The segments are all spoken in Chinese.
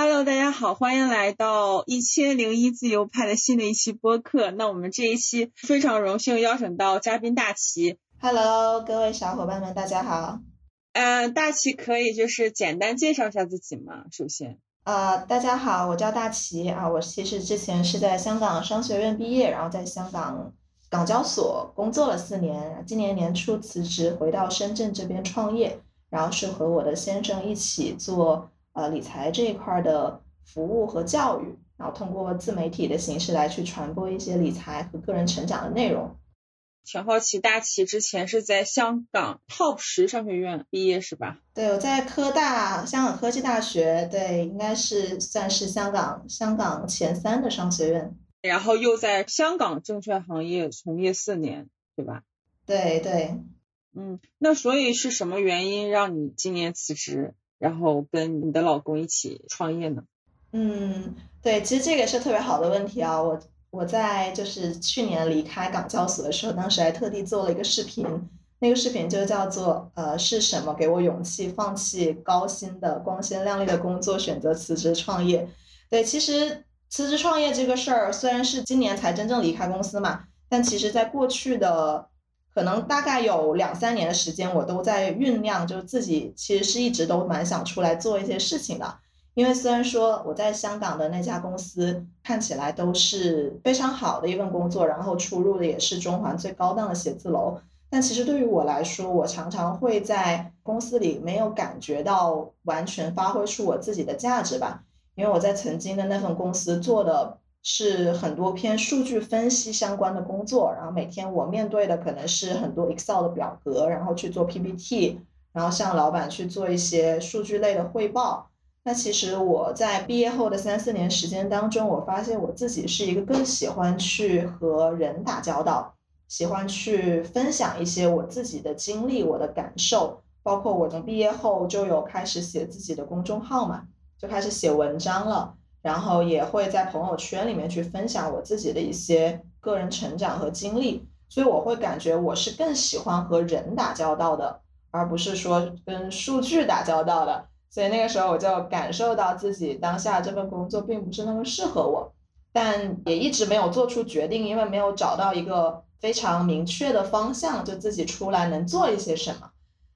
Hello，大家好，欢迎来到一千零一自由派的新的一期播客。那我们这一期非常荣幸邀请到嘉宾大齐。Hello，各位小伙伴们，大家好。嗯，大齐可以就是简单介绍一下自己吗？首先。呃，大家好，我叫大齐啊，我其实之前是在香港商学院毕业，然后在香港港交所工作了四年，今年年初辞职回到深圳这边创业，然后是和我的先生一起做。呃，理财这一块的服务和教育，然后通过自媒体的形式来去传播一些理财和个人成长的内容。挺好奇，大齐之前是在香港 Top 十商学院毕业是吧？对，我在科大香港科技大学，对，应该是算是香港香港前三的商学院。然后又在香港证券行业从业四年，对吧？对对。嗯，那所以是什么原因让你今年辞职？然后跟你的老公一起创业呢？嗯，对，其实这个是特别好的问题啊。我我在就是去年离开港交所的时候，当时还特地做了一个视频，那个视频就叫做呃是什么给我勇气放弃高薪的光鲜亮丽的工作，选择辞职创业？对，其实辞职创业这个事儿虽然是今年才真正离开公司嘛，但其实在过去的。可能大概有两三年的时间，我都在酝酿，就自己其实是一直都蛮想出来做一些事情的。因为虽然说我在香港的那家公司看起来都是非常好的一份工作，然后出入的也是中环最高档的写字楼，但其实对于我来说，我常常会在公司里没有感觉到完全发挥出我自己的价值吧。因为我在曾经的那份公司做的。是很多偏数据分析相关的工作，然后每天我面对的可能是很多 Excel 的表格，然后去做 PPT，然后向老板去做一些数据类的汇报。那其实我在毕业后的三四年时间当中，我发现我自己是一个更喜欢去和人打交道，喜欢去分享一些我自己的经历、我的感受，包括我从毕业后就有开始写自己的公众号嘛，就开始写文章了。然后也会在朋友圈里面去分享我自己的一些个人成长和经历，所以我会感觉我是更喜欢和人打交道的，而不是说跟数据打交道的。所以那个时候我就感受到自己当下这份工作并不是那么适合我，但也一直没有做出决定，因为没有找到一个非常明确的方向，就自己出来能做一些什么。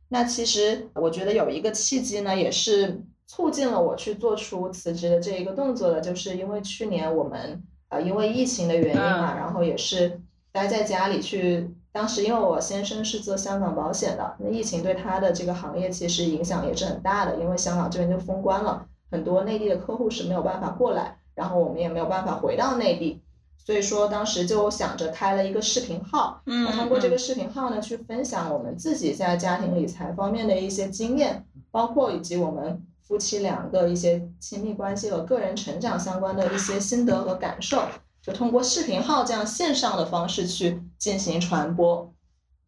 那其实我觉得有一个契机呢，也是。促进了我去做出辞职的这一个动作的，就是因为去年我们呃因为疫情的原因嘛，然后也是待在家里去。当时因为我先生是做香港保险的，那疫情对他的这个行业其实影响也是很大的，因为香港这边就封关了，很多内地的客户是没有办法过来，然后我们也没有办法回到内地，所以说当时就想着开了一个视频号，嗯，通过这个视频号呢去分享我们自己在家庭理财方面的一些经验，包括以及我们。夫妻两个一些亲密关系和个人成长相关的一些心得和感受，就通过视频号这样线上的方式去进行传播。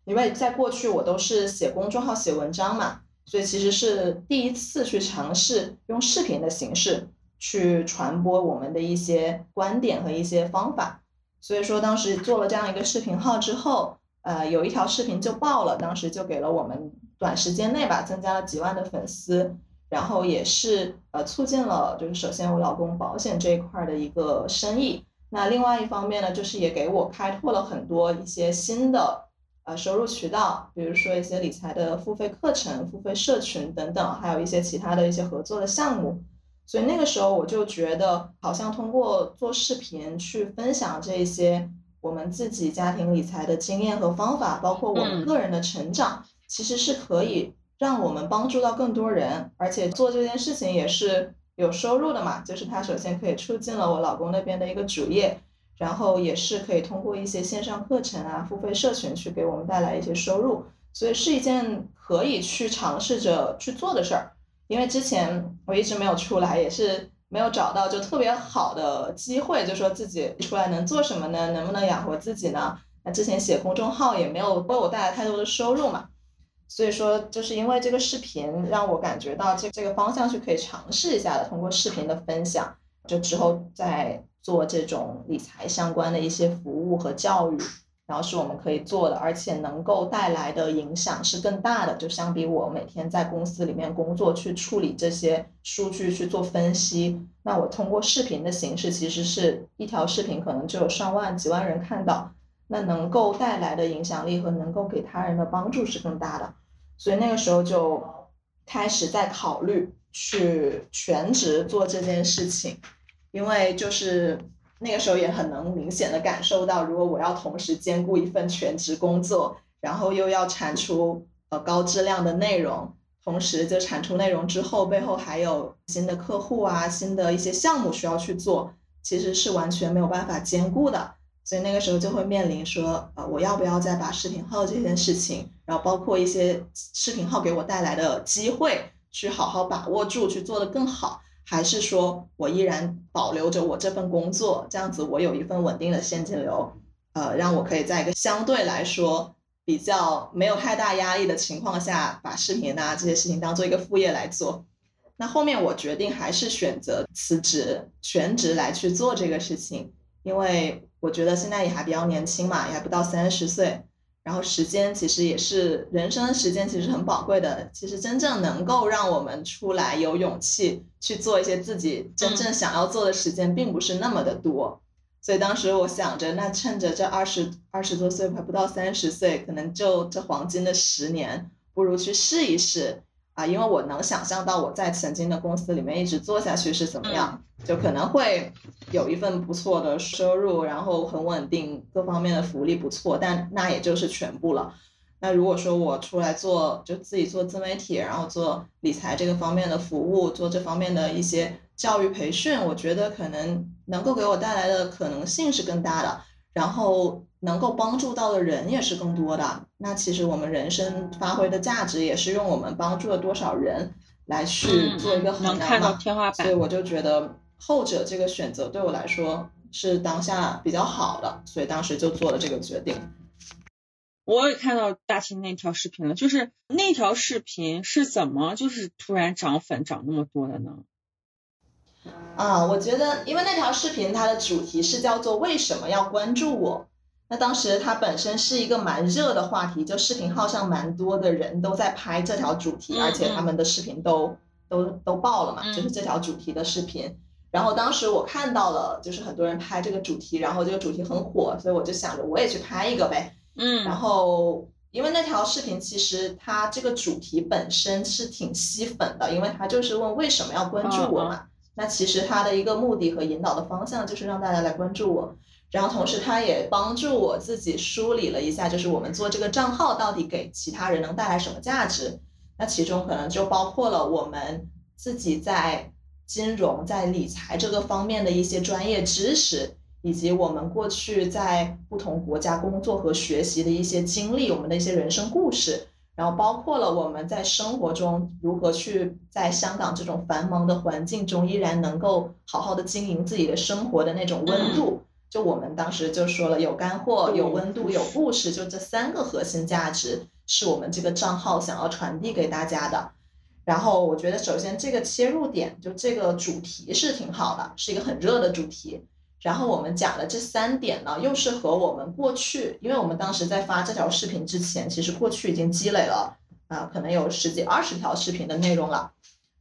因为在过去我都是写公众号、写文章嘛，所以其实是第一次去尝试用视频的形式去传播我们的一些观点和一些方法。所以说当时做了这样一个视频号之后，呃，有一条视频就爆了，当时就给了我们短时间内吧增加了几万的粉丝。然后也是呃促进了，就是首先我老公保险这一块的一个生意。那另外一方面呢，就是也给我开拓了很多一些新的呃收入渠道，比如说一些理财的付费课程、付费社群等等，还有一些其他的一些合作的项目。所以那个时候我就觉得，好像通过做视频去分享这些我们自己家庭理财的经验和方法，包括我们个人的成长，其实是可以。让我们帮助到更多人，而且做这件事情也是有收入的嘛。就是它首先可以促进了我老公那边的一个主业，然后也是可以通过一些线上课程啊、付费社群去给我们带来一些收入，所以是一件可以去尝试着去做的事儿。因为之前我一直没有出来，也是没有找到就特别好的机会，就说自己出来能做什么呢？能不能养活自己呢？那之前写公众号也没有为我带来太多的收入嘛。所以说，就是因为这个视频让我感觉到这这个方向是可以尝试一下的。通过视频的分享，就之后再做这种理财相关的一些服务和教育，然后是我们可以做的，而且能够带来的影响是更大的。就相比我每天在公司里面工作去处理这些数据去做分析，那我通过视频的形式，其实是一条视频可能就有上万、几万人看到，那能够带来的影响力和能够给他人的帮助是更大的。所以那个时候就开始在考虑去全职做这件事情，因为就是。那个时候也很能明显的感受到，如果我要同时兼顾一份全职工作，然后又要产出呃高质量的内容，同时就产出内容之后，背后还有新的客户啊、新的一些项目需要去做，其实是完全没有办法兼顾的。所以那个时候就会面临说，呃，我要不要再把视频号这件事情，然后包括一些视频号给我带来的机会，去好好把握住，去做得更好。还是说我依然保留着我这份工作，这样子我有一份稳定的现金流，呃，让我可以在一个相对来说比较没有太大压力的情况下，把视频啊这些事情当做一个副业来做。那后面我决定还是选择辞职全职来去做这个事情，因为我觉得现在也还比较年轻嘛，也还不到三十岁。然后时间其实也是人生的时间，其实很宝贵的。其实真正能够让我们出来有勇气去做一些自己真正想要做的时间，并不是那么的多。所以当时我想着，那趁着这二十二十多岁，还不到三十岁，可能就这黄金的十年，不如去试一试。啊，因为我能想象到我在曾经的公司里面一直做下去是怎么样，就可能会有一份不错的收入，然后很稳定，各方面的福利不错，但那也就是全部了。那如果说我出来做，就自己做自媒体，然后做理财这个方面的服务，做这方面的一些教育培训，我觉得可能能够给我带来的可能性是更大的。然后能够帮助到的人也是更多的。那其实我们人生发挥的价值也是用我们帮助了多少人来去做一个衡量嘛。所以我就觉得后者这个选择对我来说是当下比较好的，所以当时就做了这个决定。我也看到大庆那条视频了，就是那条视频是怎么就是突然涨粉涨那么多的呢？啊，我觉得，因为那条视频它的主题是叫做“为什么要关注我”。那当时它本身是一个蛮热的话题，就视频号上蛮多的人都在拍这条主题，而且他们的视频都都都爆了嘛，就是这条主题的视频。然后当时我看到了，就是很多人拍这个主题，然后这个主题很火，所以我就想着我也去拍一个呗。嗯。然后因为那条视频其实它这个主题本身是挺吸粉的，因为它就是问为什么要关注我嘛。那其实它的一个目的和引导的方向就是让大家来关注我，然后同时他也帮助我自己梳理了一下，就是我们做这个账号到底给其他人能带来什么价值。那其中可能就包括了我们自己在金融、在理财这个方面的一些专业知识，以及我们过去在不同国家工作和学习的一些经历，我们的一些人生故事。然后包括了我们在生活中如何去在香港这种繁忙的环境中依然能够好好的经营自己的生活的那种温度，就我们当时就说了，有干货、有温度、有故事，就这三个核心价值是我们这个账号想要传递给大家的。然后我觉得首先这个切入点就这个主题是挺好的，是一个很热的主题。然后我们讲的这三点呢，又是和我们过去，因为我们当时在发这条视频之前，其实过去已经积累了啊，可能有十几二十条视频的内容了。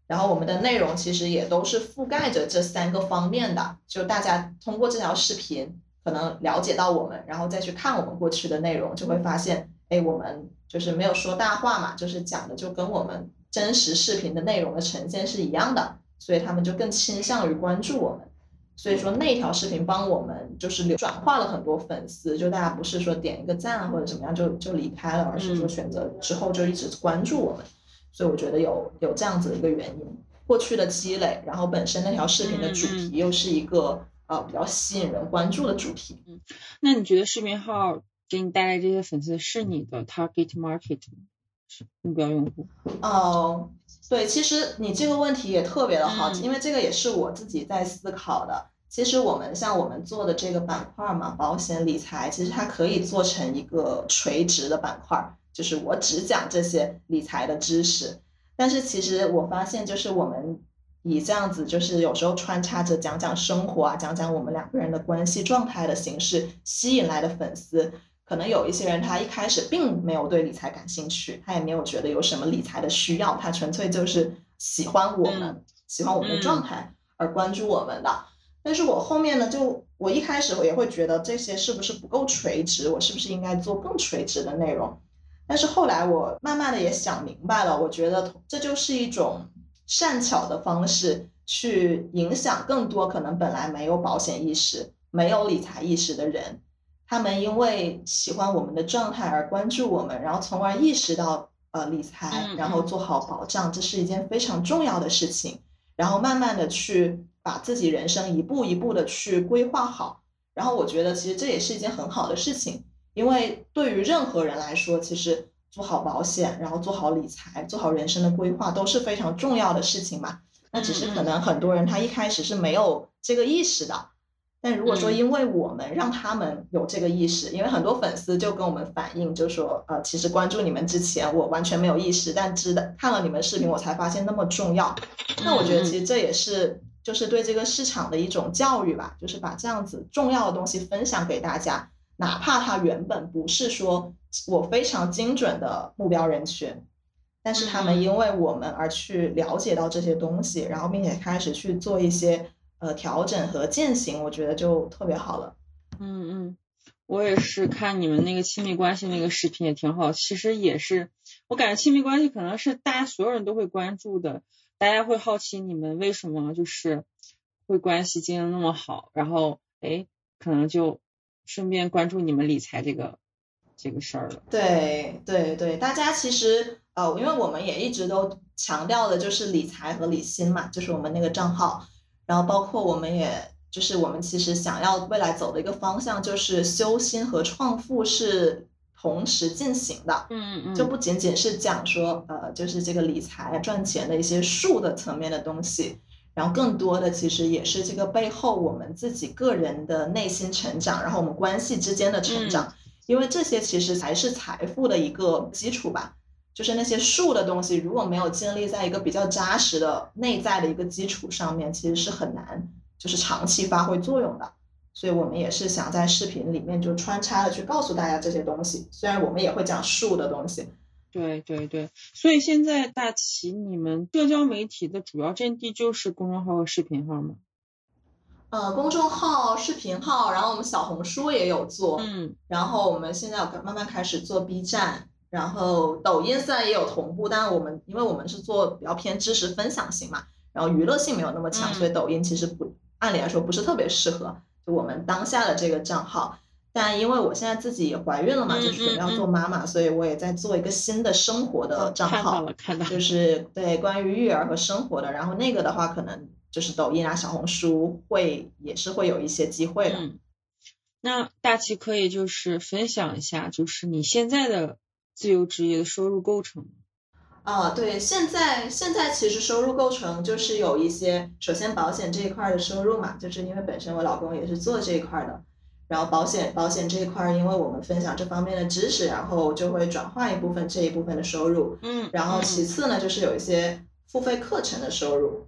然后我们的内容其实也都是覆盖着这三个方面的，就大家通过这条视频可能了解到我们，然后再去看我们过去的内容，就会发现，哎，我们就是没有说大话嘛，就是讲的就跟我们真实视频的内容的呈现是一样的，所以他们就更倾向于关注我们。所以说那条视频帮我们就是流转化了很多粉丝，就大家不是说点一个赞或者怎么样就就离开了，而是说选择之后就一直关注我们。所以我觉得有有这样子的一个原因，过去的积累，然后本身那条视频的主题又是一个呃比较吸引人关注的主题。嗯，那你觉得视频号给你带来这些粉丝是你的 target market 目标用户？哦。对，其实你这个问题也特别的好，因为这个也是我自己在思考的。其实我们像我们做的这个板块嘛，保险理财，其实它可以做成一个垂直的板块，就是我只讲这些理财的知识。但是其实我发现，就是我们以这样子，就是有时候穿插着讲讲生活啊，讲讲我们两个人的关系状态的形式，吸引来的粉丝。可能有一些人他一开始并没有对理财感兴趣，他也没有觉得有什么理财的需要，他纯粹就是喜欢我们，喜欢我们的状态而关注我们的。但是我后面呢，就我一开始我也会觉得这些是不是不够垂直，我是不是应该做更垂直的内容？但是后来我慢慢的也想明白了，我觉得这就是一种善巧的方式去影响更多可能本来没有保险意识、没有理财意识的人，他们因为喜欢我们的状态而关注我们，然后从而意识到呃理财，然后做好保障，这是一件非常重要的事情，然后慢慢的去。把自己人生一步一步的去规划好，然后我觉得其实这也是一件很好的事情，因为对于任何人来说，其实做好保险，然后做好理财，做好人生的规划都是非常重要的事情嘛。那只是可能很多人他一开始是没有这个意识的，但如果说因为我们让他们有这个意识，因为很多粉丝就跟我们反映，就说呃，其实关注你们之前我完全没有意识，但知道看了你们视频我才发现那么重要。那我觉得其实这也是。就是对这个市场的一种教育吧，就是把这样子重要的东西分享给大家，哪怕他原本不是说我非常精准的目标人群，但是他们因为我们而去了解到这些东西，然后并且开始去做一些呃调整和践行，我觉得就特别好了。嗯嗯，我也是看你们那个亲密关系那个视频也挺好，其实也是我感觉亲密关系可能是大家所有人都会关注的。大家会好奇你们为什么就是会关系经营那么好，然后哎，可能就顺便关注你们理财这个这个事儿了。对对对，大家其实呃，因为我们也一直都强调的就是理财和理心嘛，就是我们那个账号，然后包括我们也就是我们其实想要未来走的一个方向就是修心和创富是。同时进行的，嗯嗯，就不仅仅是讲说，呃，就是这个理财赚钱的一些术的层面的东西，然后更多的其实也是这个背后我们自己个人的内心成长，然后我们关系之间的成长，因为这些其实才是财富的一个基础吧。就是那些术的东西，如果没有建立在一个比较扎实的内在的一个基础上面，其实是很难就是长期发挥作用的。所以我们也是想在视频里面就穿插的去告诉大家这些东西，虽然我们也会讲术的东西。对对对，所以现在大齐，你们社交媒体的主要阵地就是公众号和视频号吗？呃，公众号、视频号，然后我们小红书也有做，嗯，然后我们现在慢慢开始做 B 站，然后抖音虽然也有同步，但是我们因为我们是做比较偏知识分享型嘛，然后娱乐性没有那么强，所以抖音其实不按理来说不是特别适合。就我们当下的这个账号，但因为我现在自己也怀孕了嘛，就是准备要做妈妈，所以我也在做一个新的生活的账号，就是对关于育儿和生活的。然后那个的话，可能就是抖音啊、小红书会也是会有一些机会的。那大齐可以就是分享一下，就是你现在的自由职业的收入构成。啊，对，现在现在其实收入构成就是有一些，首先保险这一块的收入嘛，就是因为本身我老公也是做这一块的，然后保险保险这一块，因为我们分享这方面的知识，然后就会转化一部分这一部分的收入，嗯，然后其次呢，就是有一些付费课程的收入，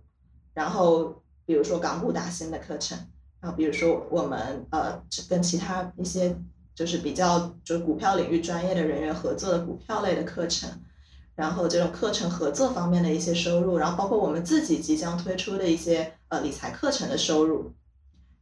然后比如说港股打新的课程，然后比如说我们呃跟其他一些就是比较就是股票领域专业的人员合作的股票类的课程。然后这种课程合作方面的一些收入，然后包括我们自己即将推出的一些呃理财课程的收入，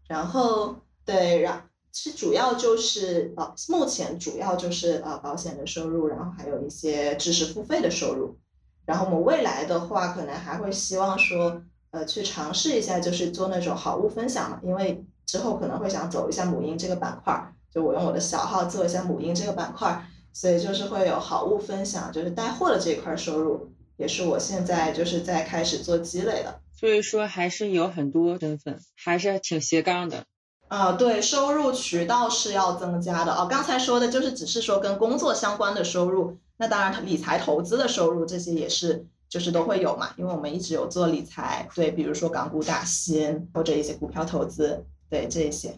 然后对，然其实主要就是呃目前主要就是呃保险的收入，然后还有一些知识付费的收入，然后我们未来的话可能还会希望说呃去尝试一下就是做那种好物分享嘛，因为之后可能会想走一下母婴这个板块，就我用我的小号做一下母婴这个板块。所以就是会有好物分享，就是带货的这一块收入，也是我现在就是在开始做积累的。所以说还是有很多身份，还是挺斜杠的。啊，对，收入渠道是要增加的哦。刚才说的就是只是说跟工作相关的收入，那当然理财投资的收入这些也是就是都会有嘛，因为我们一直有做理财，对，比如说港股打新或者一些股票投资，对这些。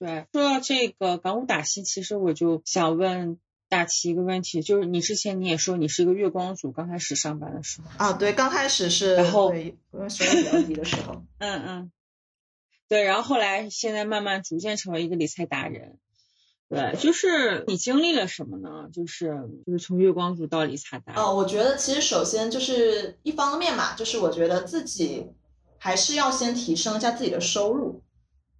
对，说到这个港股打新，其实我就想问。大齐一个问题，就是你之前你也说你是一个月光族，刚开始上班的时候啊，对，刚开始是，然后因为收入比较低的时候，嗯 嗯，对，然后后来现在慢慢逐渐成为一个理财达人，对，就是你经历了什么呢？就是就是从月光族到理财达人。哦，我觉得其实首先就是一方面嘛，就是我觉得自己还是要先提升一下自己的收入。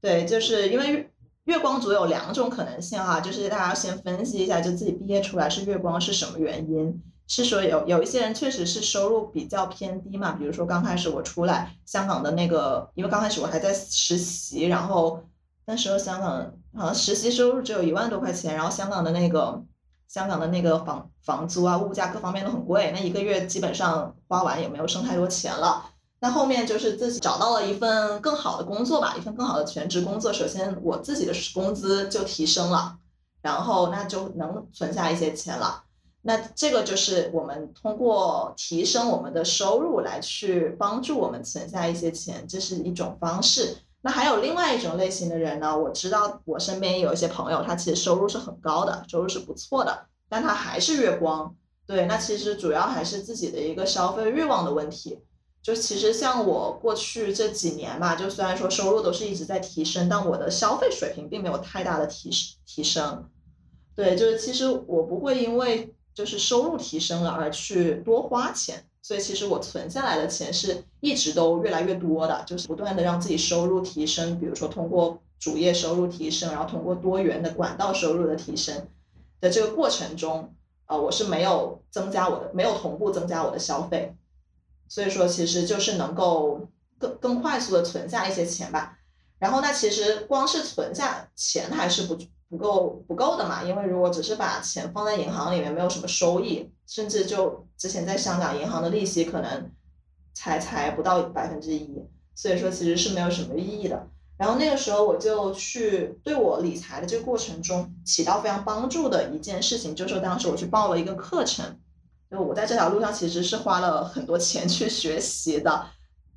对，就是因为月光族有两种可能性哈，就是大家先分析一下，就自己毕业出来是月光是什么原因？是说有有一些人确实是收入比较偏低嘛，比如说刚开始我出来香港的那个，因为刚开始我还在实习，然后那时候香港好像实习收入只有一万多块钱，然后香港的那个香港的那个房房租啊、物价各方面都很贵，那一个月基本上花完也没有剩太多钱了。那后面就是自己找到了一份更好的工作吧，一份更好的全职工作，首先我自己的工资就提升了，然后那就能存下一些钱了。那这个就是我们通过提升我们的收入来去帮助我们存下一些钱，这是一种方式。那还有另外一种类型的人呢？我知道我身边有一些朋友，他其实收入是很高的，收入是不错的，但他还是月光。对，那其实主要还是自己的一个消费欲望的问题。就其实像我过去这几年吧，就虽然说收入都是一直在提升，但我的消费水平并没有太大的提升提升。对，就是其实我不会因为。就是收入提升了而去多花钱，所以其实我存下来的钱是一直都越来越多的，就是不断的让自己收入提升，比如说通过主业收入提升，然后通过多元的管道收入的提升的这个过程中，呃，我是没有增加我的，没有同步增加我的消费，所以说其实就是能够更更快速的存下一些钱吧。然后那其实光是存下钱还是不。不够不够的嘛，因为如果只是把钱放在银行里面，没有什么收益，甚至就之前在香港银行的利息可能才才不到百分之一，所以说其实是没有什么意义的。然后那个时候我就去对我理财的这个过程中起到非常帮助的一件事情，就是当时我去报了一个课程，就我在这条路上其实是花了很多钱去学习的，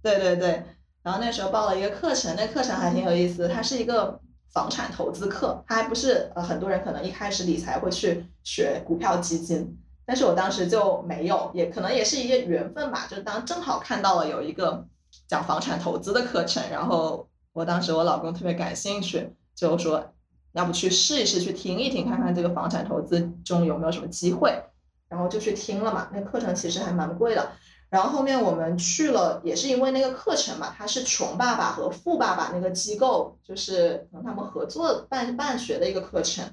对对对。然后那时候报了一个课程，那课程还挺有意思，它是一个。房产投资课，它还不是呃很多人可能一开始理财会去学股票基金，但是我当时就没有，也可能也是一些缘分吧，就当正好看到了有一个讲房产投资的课程，然后我当时我老公特别感兴趣，就说要不去试一试，去听一听，看看这个房产投资中有没有什么机会，然后就去听了嘛，那课程其实还蛮贵的。然后后面我们去了，也是因为那个课程嘛，它是穷爸爸和富爸爸那个机构，就是可能他们合作办办学的一个课程。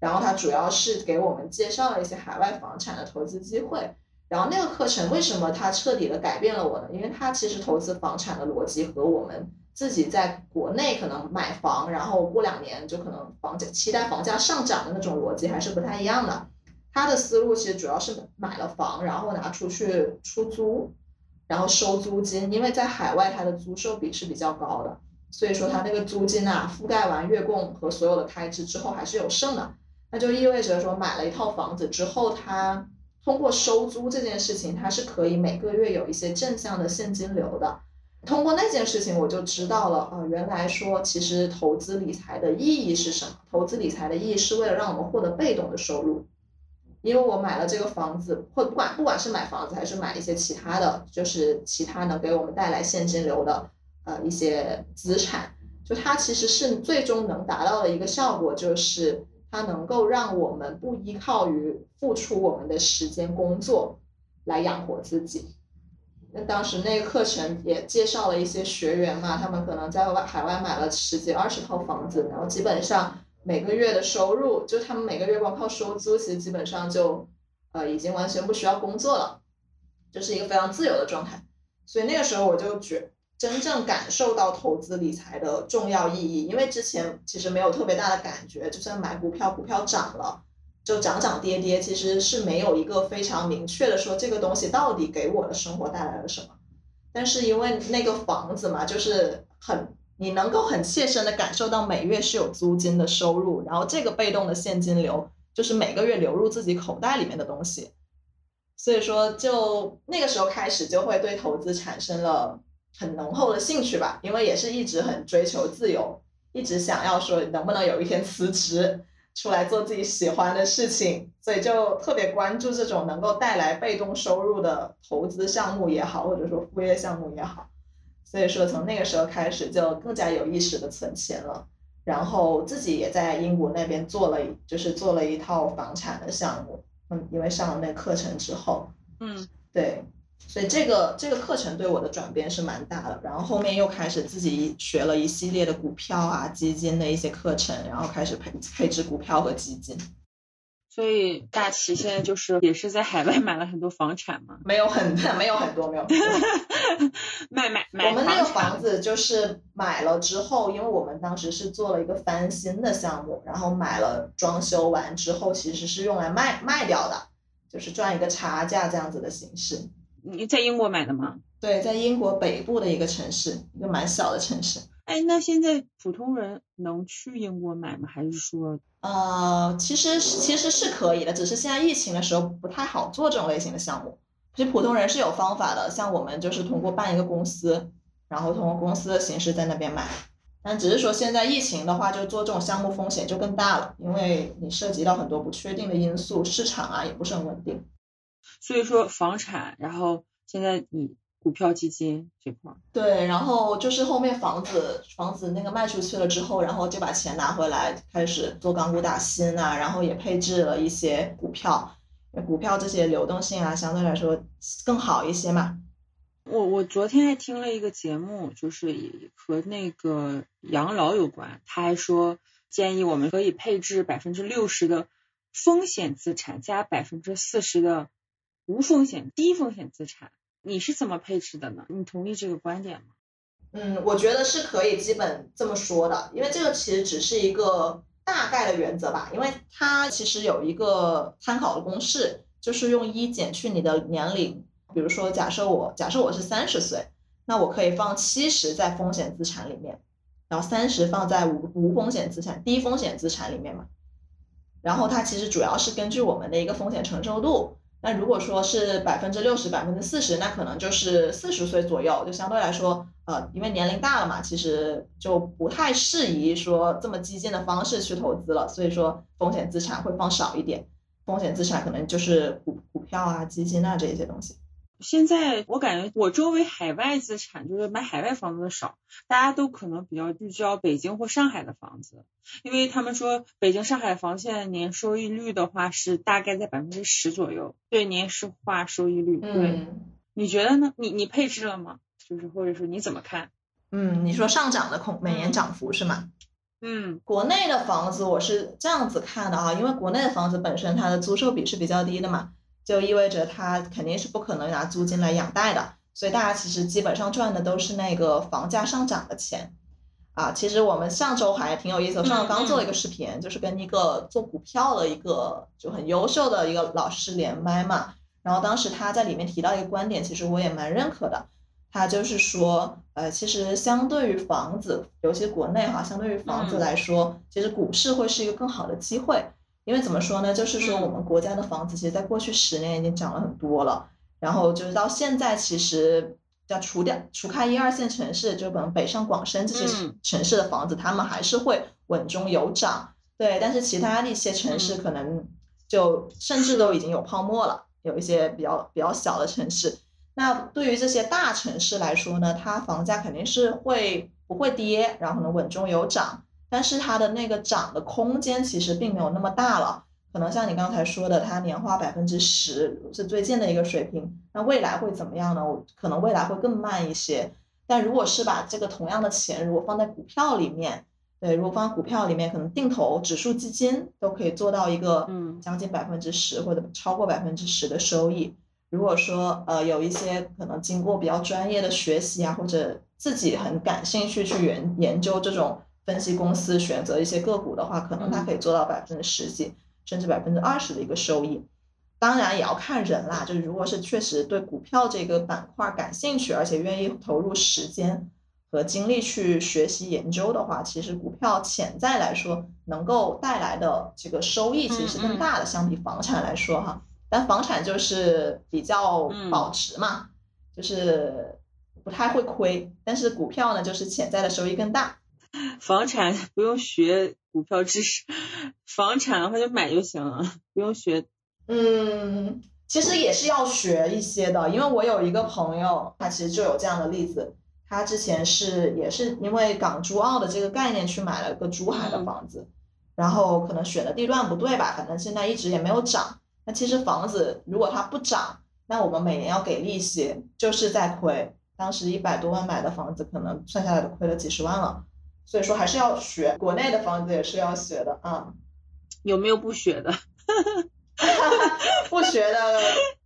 然后它主要是给我们介绍了一些海外房产的投资机会。然后那个课程为什么它彻底的改变了我呢？因为它其实投资房产的逻辑和我们自己在国内可能买房，然后过两年就可能房价期待房价上涨的那种逻辑还是不太一样的。他的思路其实主要是买了房，然后拿出去出租，然后收租金，因为在海外它的租售比是比较高的，所以说他那个租金啊，覆盖完月供和所有的开支之后还是有剩的，那就意味着说买了一套房子之后，他通过收租这件事情，他是可以每个月有一些正向的现金流的。通过那件事情，我就知道了啊，原来说其实投资理财的意义是什么？投资理财的意义是为了让我们获得被动的收入。因为我买了这个房子，或不管不管是买房子还是买一些其他的，就是其他能给我们带来现金流的呃一些资产，就它其实是最终能达到的一个效果，就是它能够让我们不依靠于付出我们的时间工作来养活自己。那当时那个课程也介绍了一些学员嘛，他们可能在外海外买了十几二十套房子，然后基本上。每个月的收入，就他们每个月光靠收租，其实基本上就，呃，已经完全不需要工作了，就是一个非常自由的状态。所以那个时候我就觉真正感受到投资理财的重要意义，因为之前其实没有特别大的感觉，就算买股票，股票涨了就涨涨跌跌，其实是没有一个非常明确的说这个东西到底给我的生活带来了什么。但是因为那个房子嘛，就是很。你能够很切身的感受到每月是有租金的收入，然后这个被动的现金流就是每个月流入自己口袋里面的东西，所以说就那个时候开始就会对投资产生了很浓厚的兴趣吧，因为也是一直很追求自由，一直想要说能不能有一天辞职出来做自己喜欢的事情，所以就特别关注这种能够带来被动收入的投资项目也好，或者说副业项目也好。所以说，从那个时候开始就更加有意识的存钱了。然后自己也在英国那边做了，就是做了一套房产的项目。嗯，因为上了那课程之后，嗯，对，所以这个这个课程对我的转变是蛮大的。然后后面又开始自己学了一系列的股票啊、基金的一些课程，然后开始配配置股票和基金。所以大齐现在就是也是在海外买了很多房产嘛？没有很 没有很多没有。买买买。我们那个房子就是买了之后，因为我们当时是做了一个翻新的项目，然后买了装修完之后，其实是用来卖卖掉的，就是赚一个差价这样子的形式。你在英国买的吗？对，在英国北部的一个城市，一个蛮小的城市。哎，那现在普通人能去英国买吗？还是说？呃，其实其实是可以的，只是现在疫情的时候不太好做这种类型的项目。其实普通人是有方法的，像我们就是通过办一个公司，然后通过公司的形式在那边买。但只是说现在疫情的话，就做这种项目风险就更大了，因为你涉及到很多不确定的因素，市场啊也不是很稳定。所以说房产，然后现在你。股票基金这块，对，然后就是后面房子房子那个卖出去了之后，然后就把钱拿回来，开始做港股打新啊，然后也配置了一些股票，股票这些流动性啊相对来说更好一些嘛。我我昨天还听了一个节目，就是和那个养老有关，他还说建议我们可以配置百分之六十的风险资产加百分之四十的无风险低风险资产。你是怎么配置的呢？你同意这个观点吗？嗯，我觉得是可以基本这么说的，因为这个其实只是一个大概的原则吧，因为它其实有一个参考的公式，就是用一减去你的年龄。比如说，假设我假设我是三十岁，那我可以放七十在风险资产里面，然后三十放在无无风险资产、低风险资产里面嘛。然后它其实主要是根据我们的一个风险承受度。那如果说是百分之六十、百分之四十，那可能就是四十岁左右，就相对来说，呃，因为年龄大了嘛，其实就不太适宜说这么激进的方式去投资了，所以说风险资产会放少一点，风险资产可能就是股股票啊、基金啊这些东西。现在我感觉我周围海外资产就是买海外房子的少，大家都可能比较聚焦北京或上海的房子，因为他们说北京、上海房现在年收益率的话是大概在百分之十左右，对年市化收益率。对，你觉得呢？你你配置了吗？就是或者说你怎么看？嗯，你说上涨的空每年涨幅是吗？嗯，国内的房子我是这样子看的啊，因为国内的房子本身它的租售比是比较低的嘛。就意味着他肯定是不可能拿租金来养贷的，所以大家其实基本上赚的都是那个房价上涨的钱啊。其实我们上周还挺有意思，我上周刚做了一个视频，就是跟一个做股票的一个就很优秀的一个老师连麦嘛。然后当时他在里面提到一个观点，其实我也蛮认可的。他就是说，呃，其实相对于房子，尤其国内哈，相对于房子来说，其实股市会是一个更好的机会。因为怎么说呢？就是说我们国家的房子，其实在过去十年已经涨了很多了。然后就是到现在，其实要除掉、除开一二线城市，就可能北上广深这些城市的房子，他们还是会稳中有涨。对，但是其他的一些城市可能就甚至都已经有泡沫了。有一些比较比较小的城市，那对于这些大城市来说呢，它房价肯定是会不会跌，然后呢稳中有涨。但是它的那个涨的空间其实并没有那么大了，可能像你刚才说的，它年化百分之十是最近的一个水平。那未来会怎么样呢？我可能未来会更慢一些。但如果是把这个同样的钱如果放在股票里面，对，如果放在股票里面，可能定投指数基金都可以做到一个嗯将近百分之十或者超过百分之十的收益。如果说呃有一些可能经过比较专业的学习啊，或者自己很感兴趣去研研究这种。分析公司选择一些个股的话，可能它可以做到百分之十几，甚至百分之二十的一个收益。当然也要看人啦，就是如果是确实对股票这个板块感兴趣，而且愿意投入时间和精力去学习研究的话，其实股票潜在来说能够带来的这个收益其实是更大的，相比房产来说哈。但房产就是比较保值嘛，就是不太会亏。但是股票呢，就是潜在的收益更大。房产不用学股票知识，房产的话就买就行了，不用学。嗯，其实也是要学一些的，因为我有一个朋友，他其实就有这样的例子，他之前是也是因为港珠澳的这个概念去买了个珠海的嗯房子，然后可能选的地段不对吧，反正现在一直也没有涨。那其实房子如果它不涨，那我们每年要给利息，就是在亏。当时一百多万买的房子，可能算下来都亏了几十万了。所以说还是要学，国内的房子也是要学的啊。有没有不学的？不学的，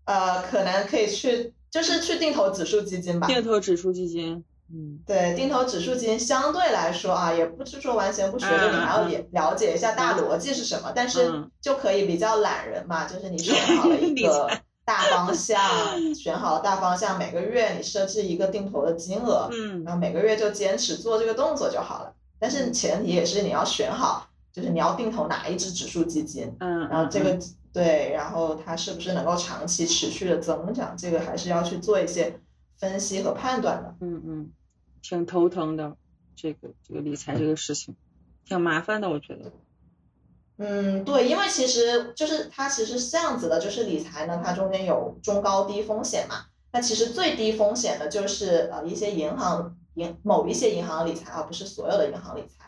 呃，可能可以去，就是去定投指数基金吧。定投指数基金，嗯对，定投指数基金相对来说啊，也不是说完全不学，就你还要也了了解一下大逻辑是什么，但是嗯就可以比较懒人嘛，就是你 选好了一个大方向，选好了大方向，每个月你设置一个定投的金额，嗯然后每个月就坚持做这个动作就好了。但是前提也是你要选好，就是你要定投哪一只指数基金，嗯，然后这个嗯对，然后它是不是能够长期持续的增长，这个还是要去做一些分析和判断的。嗯嗯，挺头疼的，这个这个理财这个事情，挺麻烦的，我觉得。嗯，对，因为其实就是它其实是这样子的，就是理财呢，它中间有中高低风险嘛。那其实最低风险的就是呃一些银行银某一些银行理财，而不是所有的银行理财。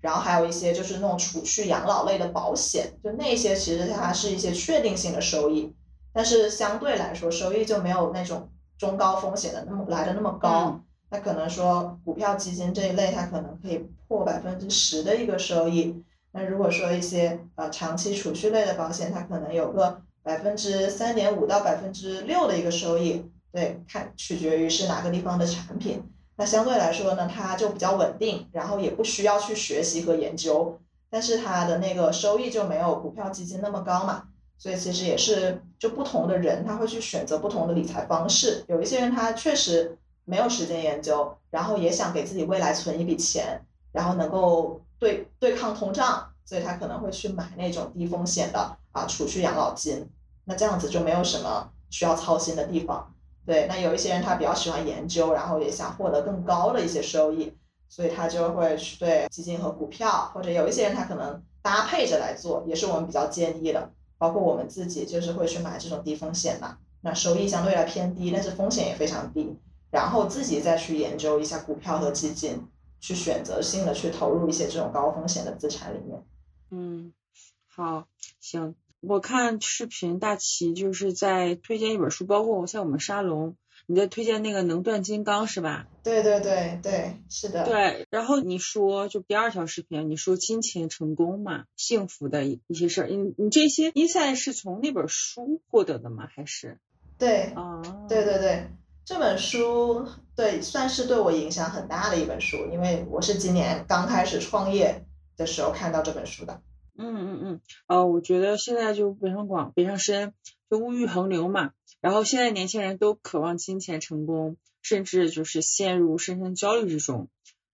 然后还有一些就是那种储蓄养老类的保险，就那些其实它是一些确定性的收益，但是相对来说收益就没有那种中高风险的那么来的那么高。嗯那可能说股票基金这一类，它可能可以破百分之十的一个收益。那如果说一些呃长期储蓄类的保险，它可能有个百分之三点五到百分之六的一个收益，对，看取决于是哪个地方的产品。那相对来说呢，它就比较稳定，然后也不需要去学习和研究，但是它的那个收益就没有股票基金那么高嘛。所以其实也是就不同的人他会去选择不同的理财方式，有一些人他确实没有时间研究，然后也想给自己未来存一笔钱，然后能够对对抗通胀，所以他可能会去买那种低风险的啊储蓄养老金，那这样子就没有什么需要操心的地方。对，那有一些人他比较喜欢研究，然后也想获得更高的一些收益，所以他就会去对基金和股票，或者有一些人他可能搭配着来做，也是我们比较建议的。包括我们自己就是会去买这种低风险的，那收益相对来偏低，但是风险也非常低。然后自己再去研究一下股票和基金，去选择性的去投入一些这种高风险的资产里面。嗯，好，行。我看视频大齐就是在推荐一本书，包括像我们沙龙，你在推荐那个能断金刚是吧？对对对对，是的。对，然后你说就第二条视频，你说金钱成功嘛，幸福的一一些事儿，你你这些 insight 是从那本书获得的吗？还是？对啊，对对对，这本书对算是对我影响很大的一本书，因为我是今年刚开始创业的时候看到这本书的。嗯嗯嗯，呃，我觉得现在就北上广、北上深就物欲横流嘛，然后现在年轻人都渴望金钱成功，甚至就是陷入深深焦虑之中。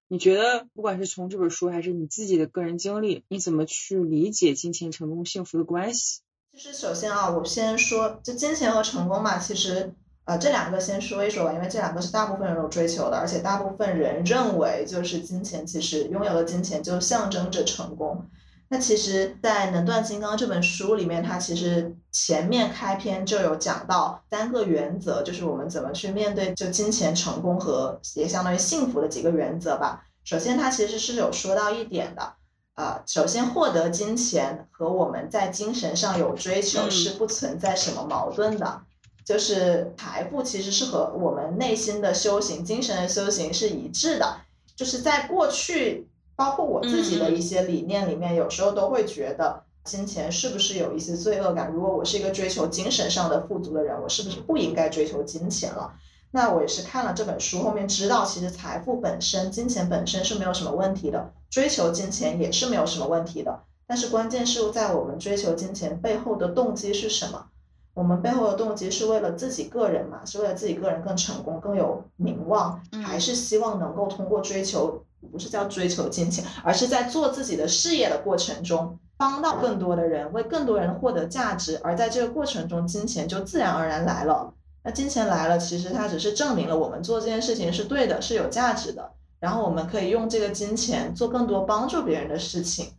你觉得，不管是从这本书还是你自己的个人经历，你怎么去理解金钱、成功、幸福的关系？其实首先啊，我先说，就金钱和成功嘛，其实呃这两个先说一说吧，因为这两个是大部分人都追求的，而且大部分人认为就是金钱，其实拥有了金钱就象征着成功。那其实，在《能断金刚》这本书里面，它其实前面开篇就有讲到三个原则，就是我们怎么去面对就金钱成功和也相当于幸福的几个原则吧。首先，它其实是有说到一点的，呃，首先获得金钱和我们在精神上有追求嗯是不存在什么矛盾的，就是财富其实是和我们内心的修行、精神的修行是一致的，就是在过去。包括我自己的一些理念里面，有时候都会觉得金钱是不是有一些罪恶感？如果我是一个追求精神上的富足的人，我是不是不应该追求金钱了？那我也是看了这本书后面知道，其实财富本身、金钱本身是没有什么问题的，追求金钱也是没有什么问题的。但是关键是在我们追求金钱背后的动机是什么？我们背后的动机是为了自己个人嘛？是为了自己个人更成功、更有名望，还是希望能够通过追求？不是叫追求金钱，而是在做自己的事业的过程中，帮到更多的人，为更多人获得价值，而在这个过程中，金钱就自然而然来了。那金钱来了，其实它只是证明了我们做这件事情是对的，是有价值的。然后我们可以用这个金钱做更多帮助别人的事情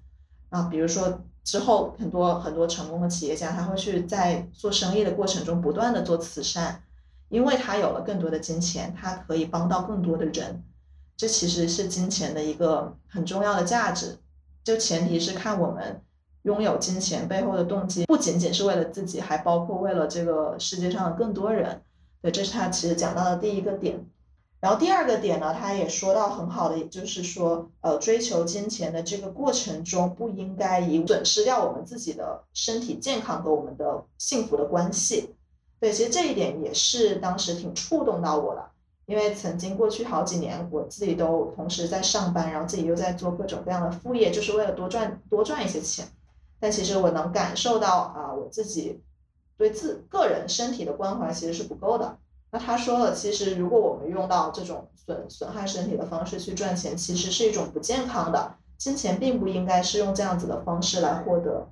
啊，比如说之后很多很多成功的企业家，他会去在做生意的过程中不断的做慈善。因为他有了更多的金钱，他可以帮到更多的人，这其实是金钱的一个很重要的价值。就前提是看我们拥有金钱背后的动机，不仅仅是为了自己，还包括为了这个世界上的更多人。对，这是他其实讲到的第一个点。然后第二个点呢，他也说到很好的，就是说，呃，追求金钱的这个过程中，不应该以损失掉我们自己的身体健康和我们的幸福的关系。对，其实这一点也是当时挺触动到我的，因为曾经过去好几年，我自己都同时在上班，然后自己又在做各种各样的副业，就是为了多赚多赚一些钱。但其实我能感受到啊，我自己对自个人身体的关怀其实是不够的。那他说了，其实如果我们用到这种损损害身体的方式去赚钱，其实是一种不健康的。金钱并不应该是用这样子的方式来获得，